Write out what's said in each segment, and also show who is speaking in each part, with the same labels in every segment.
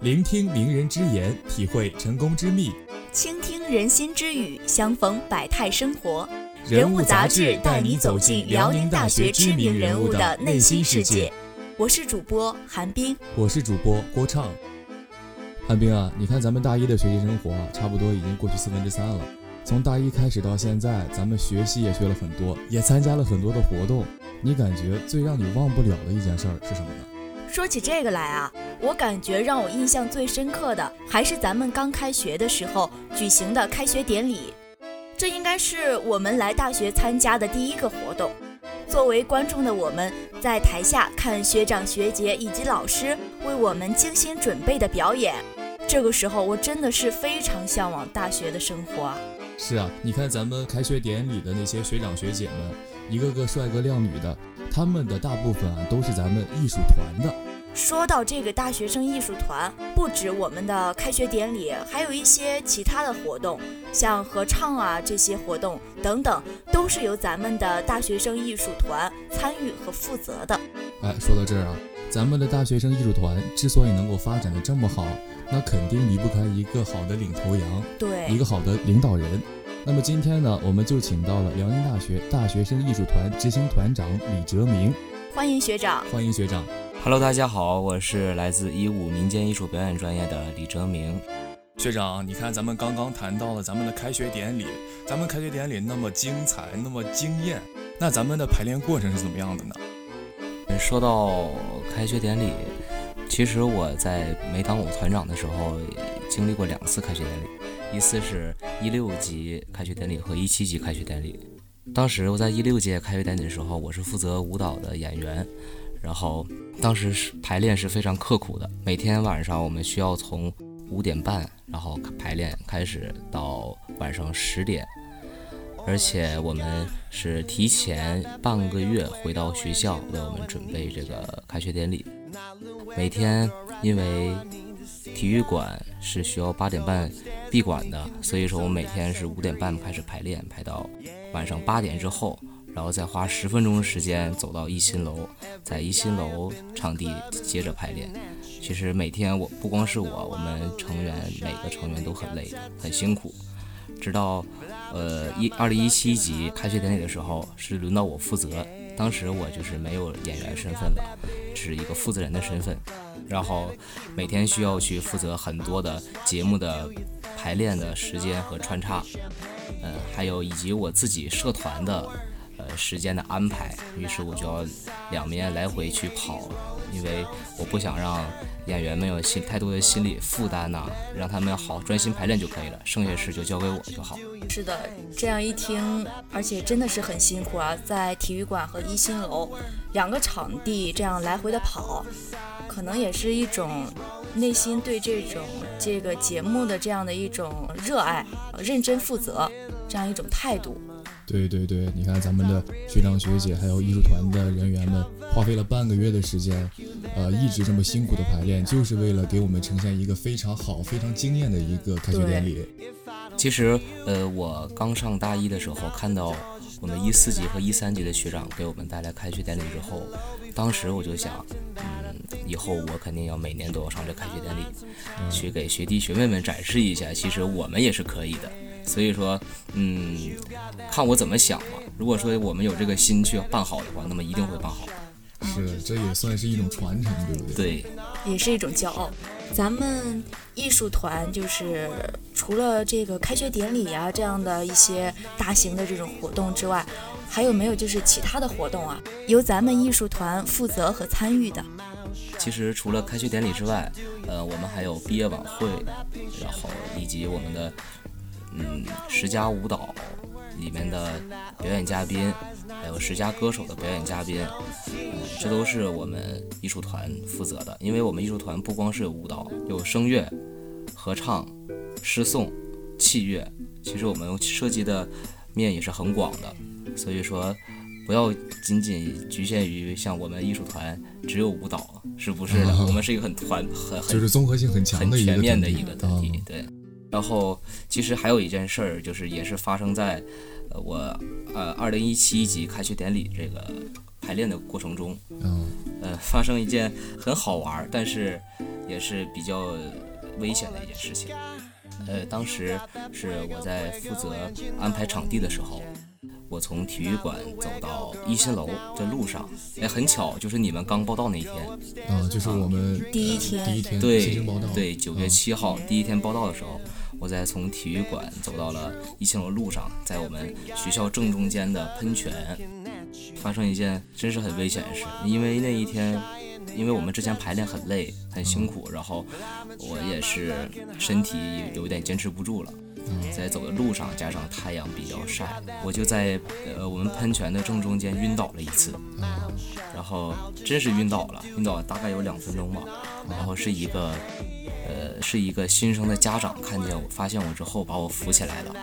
Speaker 1: 聆听名人之言，体会成功之秘；
Speaker 2: 倾听人心之语，相逢百态生活。
Speaker 1: 人物杂志带你走进辽宁大学知名人物的内心世界。
Speaker 2: 我是主播韩冰，
Speaker 1: 我是主播郭畅。韩冰啊，你看咱们大一的学习生活啊，差不多已经过去四分之三了。从大一开始到现在，咱们学习也学了很多，也参加了很多的活动。你感觉最让你忘不了的一件事儿是什么呢？
Speaker 2: 说起这个来啊，我感觉让我印象最深刻的还是咱们刚开学的时候举行的开学典礼。这应该是我们来大学参加的第一个活动。作为观众的我们，在台下看学长学姐以及老师为我们精心准备的表演。这个时候，我真的是非常向往大学的生活！
Speaker 1: 是啊，你看咱们开学典礼的那些学长学姐们，一个个帅哥靓女的，他们的大部分啊都是咱们艺术团的。
Speaker 2: 说到这个大学生艺术团，不止我们的开学典礼，还有一些其他的活动，像合唱啊这些活动等等，都是由咱们的大学生艺术团参与和负责的。
Speaker 1: 哎，说到这儿啊，咱们的大学生艺术团之所以能够发展的这么好。那肯定离不开一个好的领头羊，
Speaker 2: 对，
Speaker 1: 一个好的领导人。那么今天呢，我们就请到了辽宁大学大学生艺术团执行团长李哲明，
Speaker 2: 欢迎学长，
Speaker 1: 欢迎学长。
Speaker 3: Hello，大家好，我是来自一五民间艺术表演专业的李哲明。
Speaker 1: 学长，你看咱们刚刚谈到了咱们的开学典礼，咱们开学典礼那么精彩，那么惊艳，那咱们的排练过程是怎么样的呢？
Speaker 3: 说到开学典礼。其实我在没当我团长的时候，经历过两次开学典礼，一次是一六级开学典礼和一七级开学典礼。当时我在一六届开学典礼的时候，我是负责舞蹈的演员，然后当时是排练是非常刻苦的，每天晚上我们需要从五点半然后排练开始到晚上十点，而且我们是提前半个月回到学校为我们准备这个开学典礼。每天因为体育馆是需要八点半闭馆的，所以说我每天是五点半开始排练，排到晚上八点之后，然后再花十分钟的时间走到一新楼，在一新楼场地接着排练。其实每天我不光是我，我们成员每个成员都很累，很辛苦。直到呃一二零一七级开学典礼的时候，是轮到我负责。当时我就是没有演员身份了，是一个负责人的身份，然后每天需要去负责很多的节目的排练的时间和穿插，嗯，还有以及我自己社团的呃时间的安排，于是我就要两边来回去跑。因为我不想让演员们有心太多的心理负担呐，让他们好专心排练就可以了，剩下事就交给我就好。
Speaker 2: 是的，这样一听，而且真的是很辛苦啊，在体育馆和一心楼两个场地这样来回的跑，可能也是一种内心对这种这个节目的这样的一种热爱、认真负责这样一种态度。
Speaker 1: 对对对，你看咱们的学长学姐还有艺术团的人员们，花费了半个月的时间，呃，一直这么辛苦的排练，就是为了给我们呈现一个非常好、非常惊艳的一个开学典礼。
Speaker 3: 其实，呃，我刚上大一的时候，看到我们一四级和一三级的学长给我们带来开学典礼之后，当时我就想，嗯，以后我肯定要每年都要上这开学典礼，去给学弟学妹们展示一下，其实我们也是可以的。所以说，嗯，看我怎么想吧。如果说我们有这个心去办好的话，那么一定会办好。
Speaker 1: 是，这也算是一种传承，对不
Speaker 3: 对？对，
Speaker 2: 也是一种骄傲。咱们艺术团就是除了这个开学典礼啊这样的一些大型的这种活动之外，还有没有就是其他的活动啊？由咱们艺术团负责和参与的？
Speaker 3: 其实除了开学典礼之外，呃，我们还有毕业晚会，然后以及我们的。嗯，十佳舞蹈里面的表演嘉宾，还有十佳歌手的表演嘉宾，嗯，这都是我们艺术团负责的。因为我们艺术团不光是有舞蹈，有声乐、合唱、诗颂、器乐，其实我们涉及的面也是很广的。所以说，不要仅仅局限于像我们艺术团只有舞蹈，是不是的？我们是一个很团很很
Speaker 1: 就是综合性很强
Speaker 3: 很全面的
Speaker 1: 一
Speaker 3: 个团体，对。然后，其实还有一件事儿，就是也是发生在，呃，我呃二零一七级开学典礼这个排练的过程中，
Speaker 1: 嗯，
Speaker 3: 呃，发生一件很好玩，但是也是比较危险的一件事情。呃，当时是我在负责安排场地的时候，我从体育馆走到一新楼的路上，哎，很巧，就是你们刚报道那一天，
Speaker 1: 啊，就是我们
Speaker 2: 第一天
Speaker 1: 第一天
Speaker 3: 对对，九月
Speaker 1: 啊
Speaker 3: 七号第一天报道的时候，我在从体育馆走到了一新楼路上，在我们学校正中间的喷泉，发生一件真是很危险的事，因为那一天。因为我们之前排练很累很辛苦，然后我也是身体有一点坚持不住了，在走的路上加上太阳比较晒，我就在呃我们喷泉的正中间晕倒了一次，
Speaker 1: 啊
Speaker 3: 然后真是晕倒了，晕倒大概有两分钟吧。然后是一个，呃，是一个新生的家长看见我，发现我之后把我扶起来了，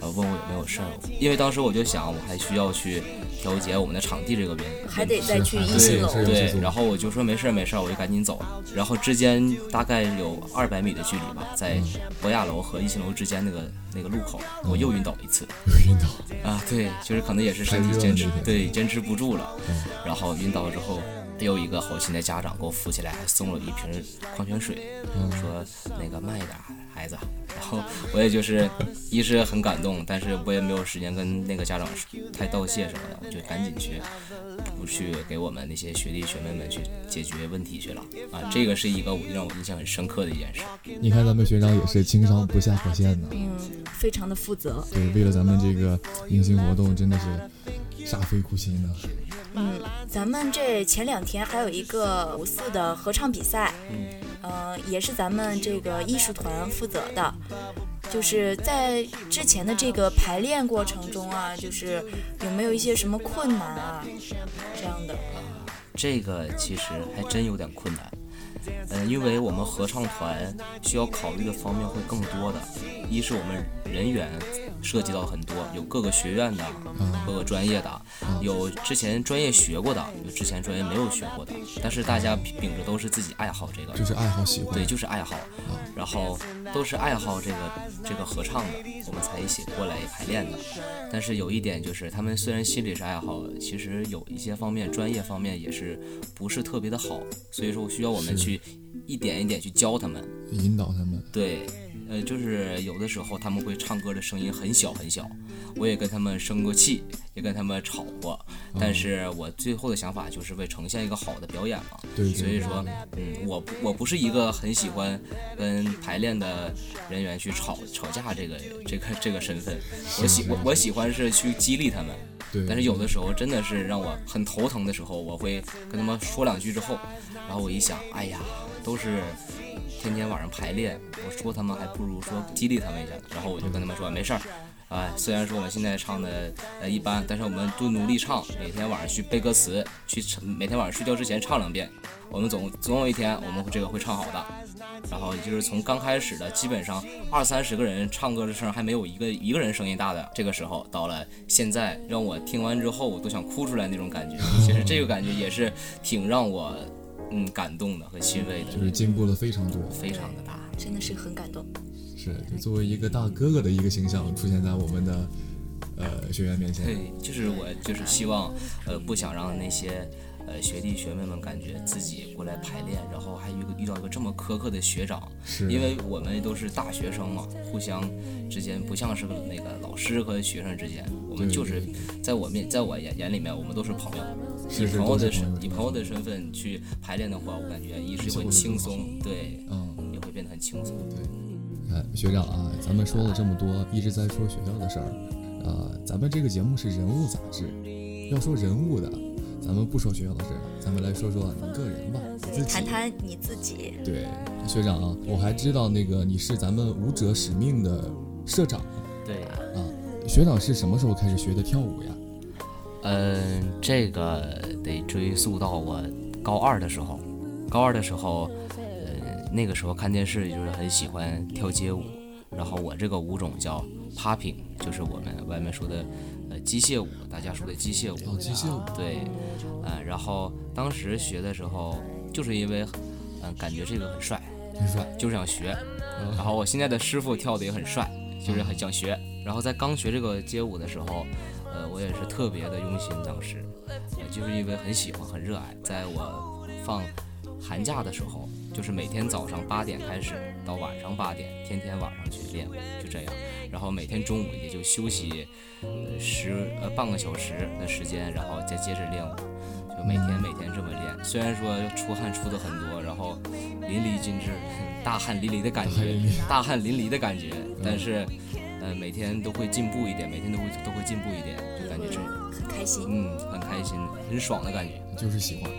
Speaker 3: 然后问我有没有事儿。因为当时我就想，我还需要去调节我们的场地这个问
Speaker 2: 还得再去一新楼。
Speaker 3: 对，然后我就说没事儿没事儿，我就赶紧走。然后之间大概有二百米的距离吧，在博雅楼和一新楼之间那个那个路口，我又晕倒一次。
Speaker 1: 有晕倒，
Speaker 3: 啊，对，就是可能也是身体坚持，对，坚持不住了，
Speaker 1: 嗯
Speaker 3: 然后晕倒之后，有一个好心的家长给我扶起来，还送了一瓶矿泉水，
Speaker 1: 嗯
Speaker 3: 说那个慢一点，孩子。然后我也就是一是很感动，但是我也没有时间跟那个家长太道谢什么的，我就赶紧去不去给我们那些学弟学妹们去解决问题去了啊，这个是一个我让我印象很深刻的一件事。
Speaker 1: 你看咱们学长也是轻伤不下火线呢，
Speaker 2: 嗯，非常的负责。
Speaker 1: 对，为了咱们这个迎新活动，真的是煞费苦心呢。
Speaker 2: 嗯，咱们这前两天还有一个五四的合唱比赛，
Speaker 3: 嗯，
Speaker 2: 呃，也是咱们这个艺术团负责的。就是在之前的这个排练过程中啊，就是有没有一些什么困难啊这样的？
Speaker 3: 这个其实还真有点困难。嗯，因为我们合唱团需要考虑的方面会更多的，一是我们人员涉及到很多，有各个学院的，各个专业的，有之前专业学过的，有之前专业没有学过的，但是大家秉着都是自己爱好这个，
Speaker 1: 就是爱好喜欢，
Speaker 3: 对，就是爱好，然后都是爱好这个这个合唱的，我们才一起过来排练的。但是有一点就是，他们虽然心里是爱好，其实有一些方面专业方面也是不是特别的好，所以说需要我们去一点一点去教他们。
Speaker 1: 引导他们。
Speaker 3: 对，呃，就是有的时候他们会唱歌的声音很小很小，我也跟他们生过气，也跟他们吵过，但是我最后的想法就是为呈现一个好的表演嘛。
Speaker 1: 对，
Speaker 3: 所以说，嗯，我不我不是一个很喜欢跟排练的人员去吵吵架这个这个这个身份，我喜我我喜欢是去激励他们，
Speaker 1: 对，
Speaker 3: 但是有的时候真的是让我很头疼的时候，我会跟他们说两句之后，然后我一想，哎呀，都是天天晚上排练，我说他们还不如说激励他们一下，然后我就跟他们说没事儿。哎，虽然说我们现在唱的呃一般，但是我们都努力唱，每天晚上去背歌词，去唱每天晚上睡觉之前唱两遍，我们总总有一天我们这个会唱好的。然后就是从刚开始的基本上二三十个人唱歌的声还没有一个一个人声音大的，这个时候到了现在，让我听完之后我都想哭出来那种感觉。其实这个感觉也是挺让我嗯感动的和欣慰的，
Speaker 1: 就是进步了非常多。
Speaker 3: 非常的大。
Speaker 2: 真的是很感动。
Speaker 1: 是，就作为一个大哥哥的一个形象出现在我们的呃学员面前。
Speaker 3: 对，就是我就是希望呃不想让那些。呃，学弟学妹们感觉自己过来排练，然后还遇遇到一个这么苛刻的学长，
Speaker 1: 是，
Speaker 3: 因为我们都是大学生嘛，互相之间不像是个那个老师和学生之间，我们就是在我面，在我眼眼里面，我们都是朋友。以朋友的身以朋友的身份去排练的话，我感觉一是会轻松，对，
Speaker 1: 嗯，
Speaker 3: 也会变得很轻松。
Speaker 1: 对，看学长啊，咱们说了这么多，一直在说学校的事儿，呃，咱们这个节目是人物杂志，要说人物的，咱们不说学校的事儿，咱们来说说你个人吧，你自己。
Speaker 2: 谈谈你自己。
Speaker 1: 对，学长啊，我还知道那个你是咱们舞者使命的社长
Speaker 3: 对，
Speaker 1: 啊。学长是什么时候开始学的跳舞呀？
Speaker 3: 嗯，这个得追溯到我高二的时候。高二的时候，呃，那个时候看电视就是很喜欢跳街舞，然后我这个舞种叫 popping，就是我们外面说的呃机械舞，大家说的机械舞。
Speaker 1: 哦，机械舞。
Speaker 3: 对，呃，然后当时学的时候，就是因为嗯、感觉这个很帅，
Speaker 1: 很帅。
Speaker 3: 就是想学。
Speaker 1: 嗯
Speaker 3: 然后我现在的师傅跳的也很帅，就是很想学。然后在刚学这个街舞的时候，呃，我也是特别的用心，当时，呃，就是因为很喜欢、很热爱。在我放寒假的时候，就是每天早上八点开始到晚上八点，天天晚上去练舞，就这样。然后每天中午也就休息呃十呃半个小时的时间，然后再接着练舞，就每天每天这么练。虽然说出汗出的很多，然后淋漓尽致，大汗淋漓的感觉，大汗淋漓的感觉，但是呃每天都会进步一点，每天都会都会进步一点，就感觉这
Speaker 2: 很开心。
Speaker 3: 嗯，很开心，很爽的感觉。
Speaker 1: 就是喜欢。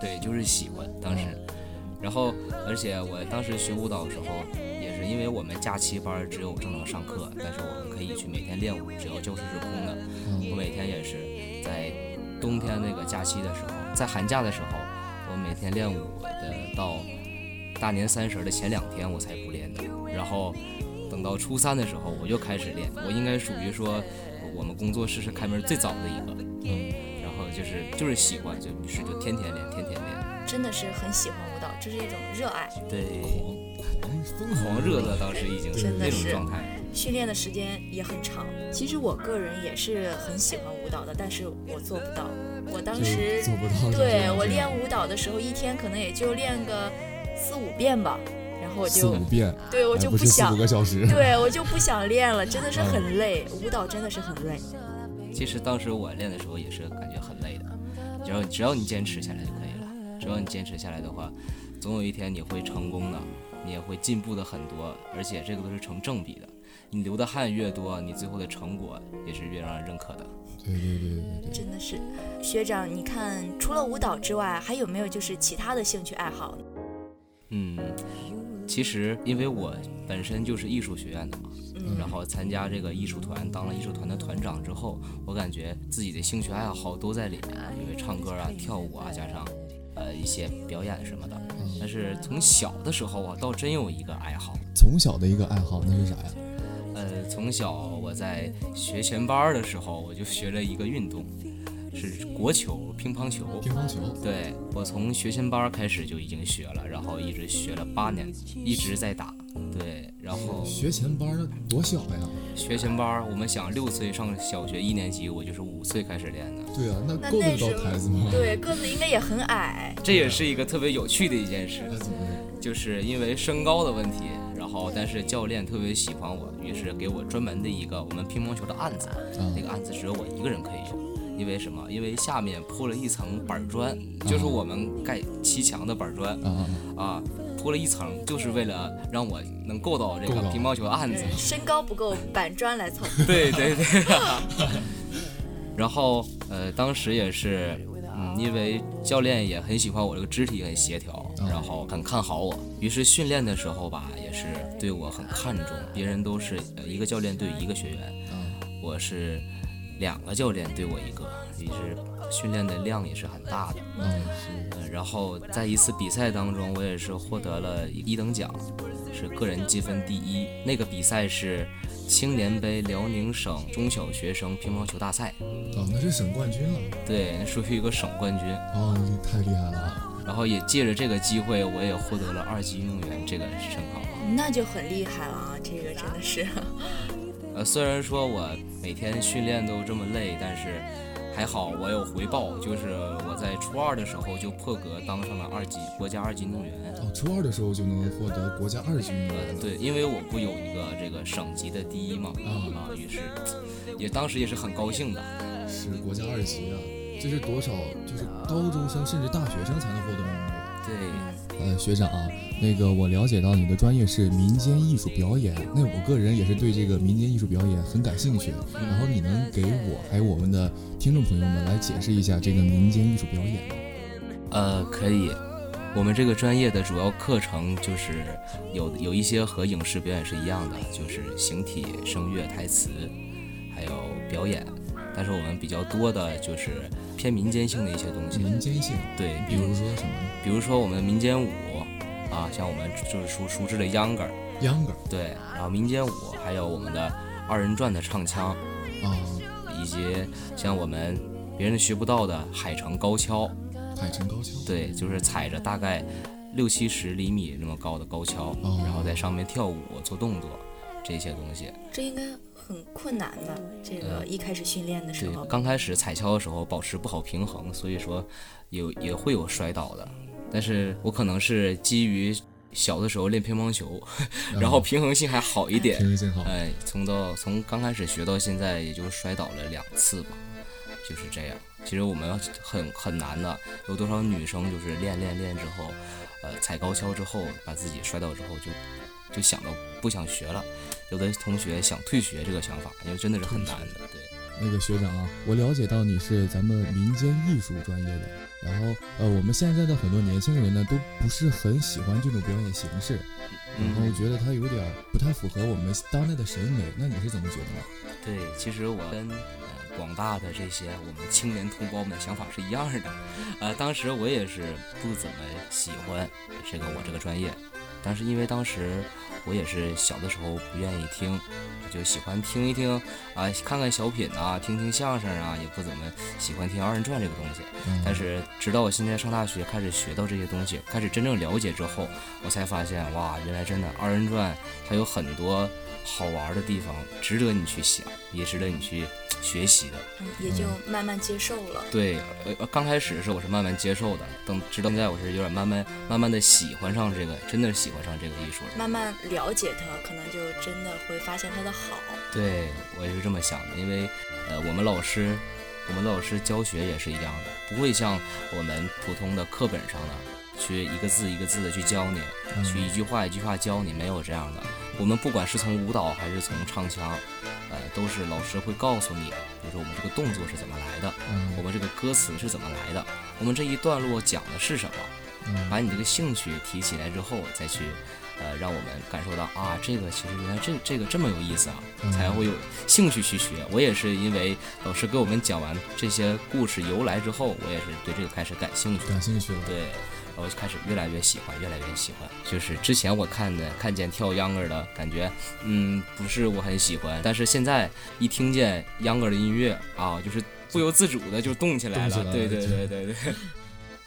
Speaker 3: 对，就是喜欢当时。然后，而且我当时学舞蹈的时候，也是因为我们假期班只有正常上课，但是我们可以去每天练舞，只要教室是空的。我每天也是在冬天那个假期的时候，在寒假的时候，我每天练舞的到大年三十的前两天我才不练的。然后等到初三的时候我就开始练，我应该属于说我们工作室是开门最早的一个。嗯，然后就是就是喜欢，就于是就天天练，天天练。
Speaker 2: 真的是很喜欢舞蹈，这是一种热爱。
Speaker 3: 对，
Speaker 1: 狂
Speaker 3: 疯狂热的当时已经
Speaker 2: 是
Speaker 3: 那种状态。
Speaker 2: 训练的时间也很长。其实我个人也是很喜欢舞蹈的，但是我做不到。我当时
Speaker 1: 做不到。
Speaker 2: 对我练舞蹈的时候，一天可能也就练个四五遍吧，然后我就
Speaker 1: 四五遍，
Speaker 2: 对我就
Speaker 1: 不
Speaker 2: 想
Speaker 1: 五个小时，
Speaker 2: 对我就不想练了，真的是很累。舞蹈真的是很累。
Speaker 3: 其实当时我练的时候也是感觉很累的，只要只要你坚持下来就可以了。只要你坚持下来的话，总有一天你会成功的，你也会进步的很多，而且这个都是成正比的。你流的汗越多，你最后的成果也是越让人认可的。
Speaker 1: 对对对对对，
Speaker 2: 真的是。学长，你看除了舞蹈之外，还有没有就是其他的兴趣爱好？
Speaker 3: 嗯，其实因为我本身就是艺术学院的嘛。然后参加这个艺术团，当了艺术团的团长之后，我感觉自己的兴趣爱好都在里面，因为唱歌啊、跳舞啊，加上呃一些表演什么的。但是从小的时候，啊倒真有一个爱好。
Speaker 1: 从小的一个爱好，那是啥呀？
Speaker 3: 呃，从小我在学前班的时候，我就学了一个运动。是国球，乒乓球。
Speaker 1: 乒乓球，
Speaker 3: 对我从学前班开始就已经学了，然后一直学了八年，一直在打。对，然后
Speaker 1: 学前班多小呀？
Speaker 3: 学前班，我们想六岁上小学一年级，我就是五岁开始练的。
Speaker 1: 对啊，那够得到台子吗？
Speaker 2: 对，个子应该也很矮。
Speaker 3: 这也是一个特别有趣的一件事，就是因为身高的问题，然后但是教练特别喜欢我，于是给我专门的一个我们乒乓球的案子，那个案子只有我一个人可以用。因为什么？因为下面铺了一层板砖，就是我们盖砌墙的板砖啊，铺了一层，就是为了让我能够到这个乒乓球的案子。
Speaker 2: 身高不够，板砖来凑。
Speaker 3: 对 对对。然后呃，当时也是，嗯，因为教练也很喜欢我这个肢体很协调，然后很看好我，于是训练的时候吧，也是对我很看重。别人都是一个教练对一个学员，我是。两个教练对我一个，也是训练的量也是很大的。
Speaker 1: 嗯，是。
Speaker 3: 然后在一次比赛当中，我也是获得了一等奖，是个人积分第一。那个比赛是青年杯辽宁省中小学生乒乓球大赛。
Speaker 1: 哦，那是省冠军了。
Speaker 3: 对，属于一个省冠军。
Speaker 1: 哦，太厉害了。
Speaker 3: 然后也借着这个机会，我也获得了二级运动员这个称号。
Speaker 2: 那就很厉害了啊！这个真的是。
Speaker 3: 呃，虽然说我每天训练都这么累，但是还好我有回报，就是我在初二的时候就破格当上了二级国家二级运动员。
Speaker 1: 哦，初二的时候就能获得国家二级运动员。
Speaker 3: 对，因为我不有一个这个省级的第一嘛，啊，于是也当时也是很高兴的。
Speaker 1: 是国家二级啊，这是多少？就是高中生甚至大学生才能获得吗？
Speaker 3: 对，
Speaker 1: 呃，学长啊，那个我了解到你的专业是民间艺术表演，那我个人也是对这个民间艺术表演很感兴趣。然后你能给我还有我们的听众朋友们来解释一下这个民间艺术表演吗？
Speaker 3: 呃，可以。我们这个专业的主要课程就是有有一些和影视表演是一样的，就是形体、声乐、台词，还有表演。但是我们比较多的就是偏民间性的一些东西。
Speaker 1: 民间性，
Speaker 3: 对，
Speaker 1: 比如说什么？
Speaker 3: 比如说我们民间舞啊，像我们就是熟熟知的秧歌儿，
Speaker 1: 秧歌儿，
Speaker 3: 对。然后民间舞还有我们的二人转的唱腔
Speaker 1: 啊，
Speaker 3: 以及像我们别人学不到的海城高跷。
Speaker 1: 海城高跷，
Speaker 3: 对，就是踩着大概六七十厘米那么高的高跷，然后在上面跳舞做动作，这些东西。
Speaker 2: 这应该。很困难吧，这个一开始训练的时候，
Speaker 3: 刚开始踩跷的时候保持不好平衡，所以说有也会有摔倒的。但是我可能是基于小的时候练乒乓球，然后平衡性还好一点，
Speaker 1: 平衡性好。
Speaker 3: 哎，从到从刚开始学到现在，也就摔倒了两次吧，就是这样。其实我们很很难的，有多少女生就是练练练之后，呃，踩高跷之后，把自己摔倒之后就就想到不想学了。有的同学想退学这个想法，因为真的是很难的。对，
Speaker 1: 那个学长啊，我了解到你是咱们民间艺术专业的，然后呃，我们现在的很多年轻人呢，都不是很喜欢这种表演形式，然后觉得它有点不太符合我们当代的审美。那你是怎么觉得呢？
Speaker 3: 对，其实我跟。广大的这些我们青年同胞们想法是一样的，呃，当时我也是不怎么喜欢这个我这个专业，但是因为当时我也是小的时候不愿意听，就喜欢听一听啊，看看小品啊，听听相声啊，也不怎么喜欢听二人转这个东西。但是直到我现在上大学开始学到这些东西，开始真正了解之后，我才发现哇，原来真的二人转它有很多好玩的地方，值得你去想，也值得你去。学习的，
Speaker 2: 嗯，也就慢慢接受了。
Speaker 3: 对，呃，刚开始的时候我是慢慢接受的，等直到现在我是有点慢慢慢慢的喜欢上这个，真的是喜欢上这个艺术了。
Speaker 2: 慢慢了解它，可能就真的会发现它的好。
Speaker 3: 对，我也是这么想的，因为，呃，我们老师，我们老师教学也是一样的，不会像我们普通的课本上的去一个字一个字的去教你，去一句话一句话教你，没有这样的。我们不管是从舞蹈还是从唱腔。呃，都是老师会告诉你，比如说我们这个动作是怎么来的，我们这个歌词是怎么来的，我们这一段落讲的是什么，把你这个兴趣提起来之后，再去，呃，让我们感受到啊，这个其实原来这这个这么有意思啊，才会有兴趣去学。我也是因为老师给我们讲完这些故事由来之后，我也是对这个开始感兴趣，
Speaker 1: 感兴趣了，
Speaker 3: 对。我就开始越来越喜欢，越来越喜欢。就是之前我看的，看见跳秧歌的感觉，嗯，不是我很喜欢。但是现在一听见秧歌的音乐啊，就是不由自主的就动起来了。对对对对对。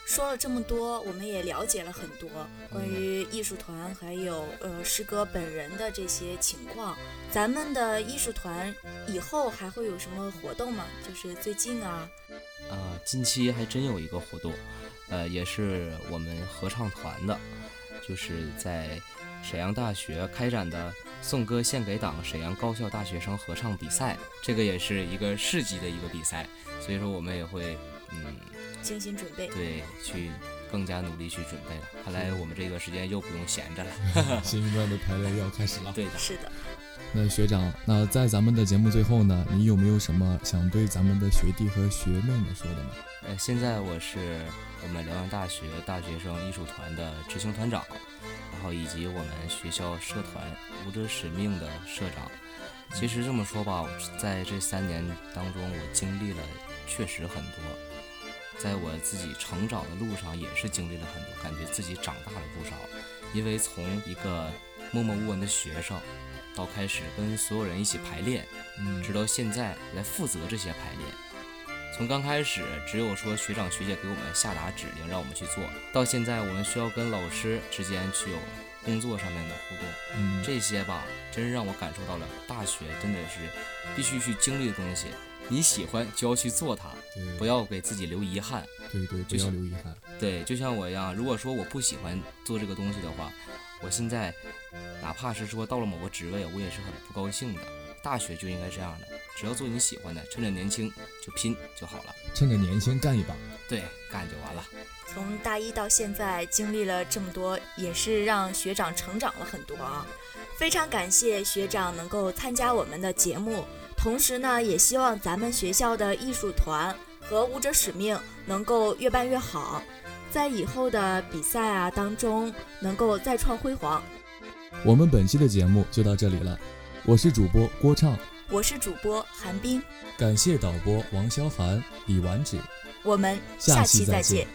Speaker 2: 说了这么多，我们也了解了很多关于艺术团还有呃师哥本人的这些情况。咱们的艺术团以后还会有什么活动吗？就是最近啊。
Speaker 3: 啊，近期还真有一个活动。呃，也是我们合唱团的，就是在沈阳大学开展的“颂歌献给党”沈阳高校大学生合唱比赛，这个也是一个市级的一个比赛，所以说我们也会嗯
Speaker 2: 精心准备，
Speaker 3: 对，去更加努力去准备了。看来我们这段时间又不用闲着了，
Speaker 1: 新一段的排练要开始了。
Speaker 3: 对的，
Speaker 2: 是的。
Speaker 1: 那学长，那在咱们的节目最后呢，你有没有什么想对咱们的学弟和学妹们说的呢？
Speaker 3: 呃，现在我是。我们辽阳大学大学生艺术团的执行团长，然后以及我们学校社团舞者使命的社长。其实这么说吧，在这三年当中，我经历了确实很多，在我自己成长的路上也是经历了很多，感觉自己长大了不少。因为从一个默默无闻的学生，到开始跟所有人一起排练，直到现在来负责这些排练。从刚开始只有说学长学姐给我们下达指令让我们去做到现在，我们需要跟老师之间去有工作上面的互动，
Speaker 1: 嗯，
Speaker 3: 这些吧，真让我感受到了大学真的是必须去经历的东西。你喜欢就要去做它，不要给自己留遗憾。
Speaker 1: 对对，不要留遗憾。
Speaker 3: 对，就像我一样，如果说我不喜欢做这个东西的话，我现在哪怕是说到了某个职位，我也是很不高兴的。大学就应该这样的。只要做你喜欢的，趁着年轻就拼就好了。
Speaker 1: 趁着年轻干一把，
Speaker 3: 对，干就完了。
Speaker 2: 从大一到现在，经历了这么多，也是让学长成长了很多啊！非常感谢学长能够参加我们的节目，同时呢，也希望咱们学校的艺术团和舞者使命能够越办越好，在以后的比赛啊当中能够再创辉煌。
Speaker 1: 我们本期的节目就到这里了，我是主播郭畅。
Speaker 2: 我是主播韩冰，
Speaker 1: 感谢导播王潇涵、李婉芷，
Speaker 2: 我们
Speaker 1: 下
Speaker 2: 期再
Speaker 1: 见。